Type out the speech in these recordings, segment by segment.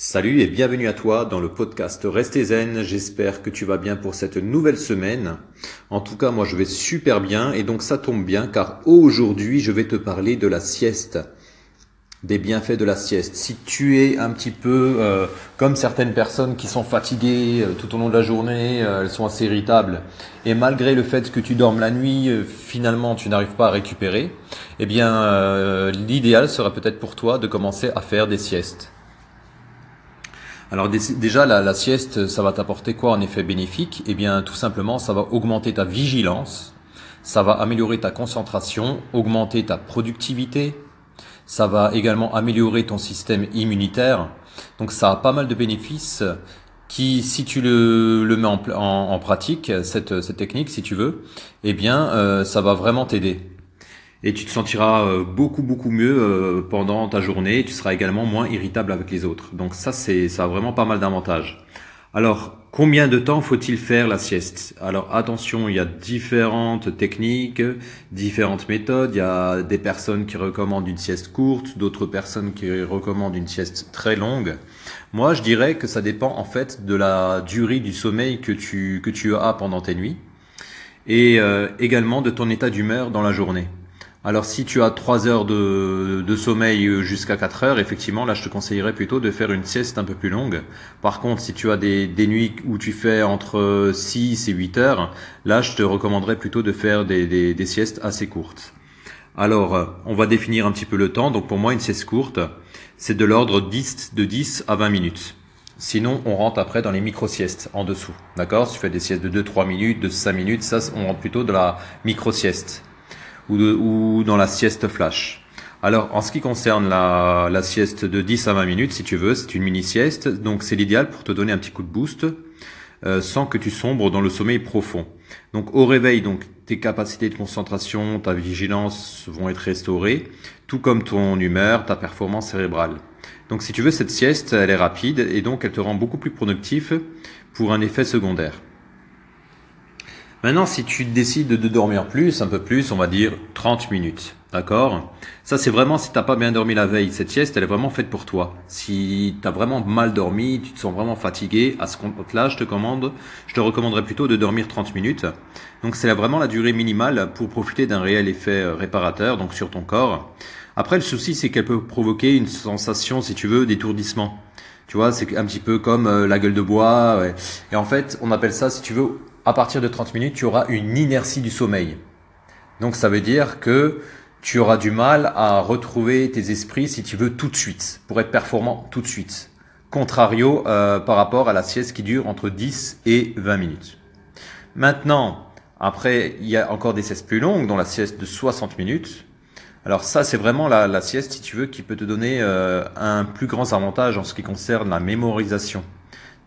Salut et bienvenue à toi dans le podcast Restez zen. J'espère que tu vas bien pour cette nouvelle semaine. En tout cas, moi je vais super bien et donc ça tombe bien car aujourd'hui je vais te parler de la sieste. Des bienfaits de la sieste. Si tu es un petit peu euh, comme certaines personnes qui sont fatiguées euh, tout au long de la journée, euh, elles sont assez irritables, et malgré le fait que tu dormes la nuit, finalement tu n'arrives pas à récupérer, eh bien l'idéal sera peut-être pour toi de commencer à faire des siestes. Alors déjà, la, sieste, ça va t'apporter quoi en effet bénéfique? Eh bien, tout simplement, ça va augmenter ta vigilance, ça va améliorer ta concentration, augmenter ta productivité, ça va également améliorer ton système immunitaire. Donc ça a pas mal de bénéfices qui, si tu le, mets en, pratique, cette, cette technique, si tu veux, eh bien, euh, ça va vraiment t'aider et tu te sentiras euh, beaucoup beaucoup mieux euh, pendant ta journée. Tu seras également moins irritable avec les autres. Donc ça c'est ça a vraiment pas mal d'avantages. Alors combien de temps faut-il faire la sieste? Alors attention, il y a différentes techniques, différentes méthodes. Il y a des personnes qui recommandent une sieste courte, d'autres personnes qui recommandent une sieste très longue. Moi, je dirais que ça dépend en fait de la durée du sommeil que tu que tu as pendant tes nuits et euh, également de ton état d'humeur dans la journée. Alors si tu as 3 heures de, sommeil jusqu'à 4 heures, effectivement, là je te conseillerais plutôt de faire une sieste un peu plus longue. Par contre, si tu as des, nuits où tu fais entre 6 et 8 heures, là je te recommanderais plutôt de faire des, siestes assez courtes. Alors, on va définir un petit peu le temps. Donc pour moi, une sieste courte, c'est de l'ordre 10, de 10 à 20 minutes. Sinon, on rentre après dans les micro-siestes en dessous. D'accord? Si tu fais des siestes de 2-3 minutes, de 5 minutes, ça, on rentre plutôt dans la micro-sieste ou, dans la sieste flash. Alors, en ce qui concerne la, la, sieste de 10 à 20 minutes, si tu veux, c'est une mini-sieste, donc c'est l'idéal pour te donner un petit coup de boost, euh, sans que tu sombres dans le sommeil profond. Donc, au réveil, donc tes capacités de concentration, ta vigilance vont être restaurées, tout comme ton humeur, ta performance cérébrale. Donc, si tu veux, cette sieste, elle est rapide et donc elle te rend beaucoup plus productif pour un effet secondaire. Maintenant, si tu décides de dormir plus, un peu plus, on va dire 30 minutes. D'accord? Ça, c'est vraiment si t'as pas bien dormi la veille. Cette sieste, elle est vraiment faite pour toi. Si tu as vraiment mal dormi, tu te sens vraiment fatigué, à ce compte-là, je te commande, je te recommanderais plutôt de dormir 30 minutes. Donc, c'est vraiment la durée minimale pour profiter d'un réel effet euh, réparateur, donc sur ton corps. Après, le souci, c'est qu'elle peut provoquer une sensation, si tu veux, d'étourdissement. Tu vois, c'est un petit peu comme euh, la gueule de bois. Et en fait, on appelle ça, si tu veux, à partir de 30 minutes, tu auras une inertie du sommeil. Donc ça veut dire que tu auras du mal à retrouver tes esprits si tu veux tout de suite, pour être performant tout de suite. Contrario euh, par rapport à la sieste qui dure entre 10 et 20 minutes. Maintenant, après, il y a encore des siestes plus longues, dont la sieste de 60 minutes. Alors ça, c'est vraiment la, sieste, si tu veux, qui peut te donner euh, un plus grand avantage en ce qui concerne la mémorisation.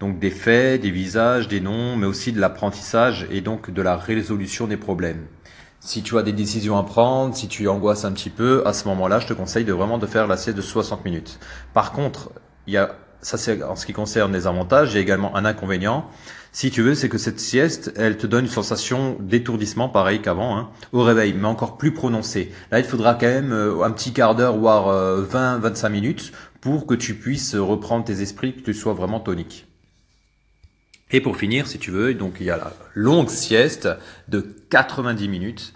Donc des faits, des visages, des noms, mais aussi de l'apprentissage et donc de la résolution des problèmes. Si tu as des décisions à prendre, si tu angoisses un petit peu, à ce moment-là, je te conseille de vraiment de faire la sieste de 60 minutes. Par contre, il y a ça c'est en ce qui concerne les avantages, il y a également un inconvénient. Si tu veux, c'est que cette sieste, elle te donne une sensation d'étourdissement, pareil qu'avant, hein, au réveil, mais encore plus prononcée. Là, il faudra quand même euh, un petit quart d'heure, voire 20-25 euh, minutes, pour que tu puisses reprendre tes esprits, que tu sois vraiment tonique. Et pour finir, si tu veux, donc il y a la longue sieste de 90 minutes.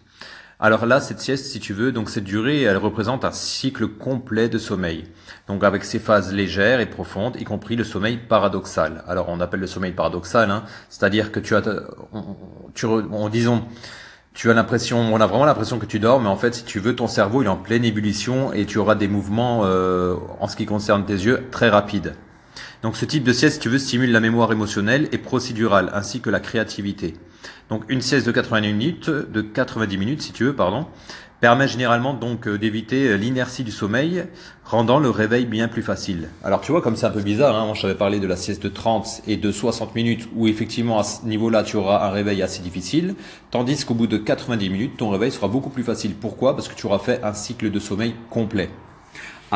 Alors là, cette sieste, si tu veux, donc cette durée, elle représente un cycle complet de sommeil. Donc avec ses phases légères et profondes, y compris le sommeil paradoxal. Alors on appelle le sommeil paradoxal, hein, c'est-à-dire que tu as, en disons, tu as l'impression, on a vraiment l'impression que tu dors, mais en fait, si tu veux, ton cerveau il est en pleine ébullition et tu auras des mouvements euh, en ce qui concerne tes yeux très rapides. Donc ce type de sieste, si tu veux, stimule la mémoire émotionnelle et procédurale, ainsi que la créativité. Donc une sieste de 90 minutes, de 90 minutes si tu veux, pardon, permet généralement donc euh, d'éviter euh, l'inertie du sommeil, rendant le réveil bien plus facile. Alors tu vois, comme c'est un peu bizarre, hein, moi je t'avais parlé de la sieste de 30 et de 60 minutes, où effectivement à ce niveau-là tu auras un réveil assez difficile, tandis qu'au bout de 90 minutes, ton réveil sera beaucoup plus facile. Pourquoi? Parce que tu auras fait un cycle de sommeil complet.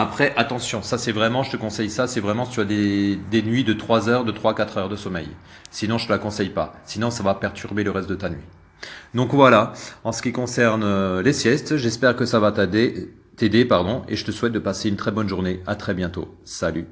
Après, attention, ça c'est vraiment, je te conseille ça, c'est vraiment si tu as des, des nuits de 3 heures, de 3-4 heures de sommeil. Sinon, je te la conseille pas. Sinon, ça va perturber le reste de ta nuit. Donc voilà, en ce qui concerne euh, les siestes, j'espère que ça va t'aider, t'aider, pardon, et je te souhaite de passer une très bonne journée. À très bientôt. Salut.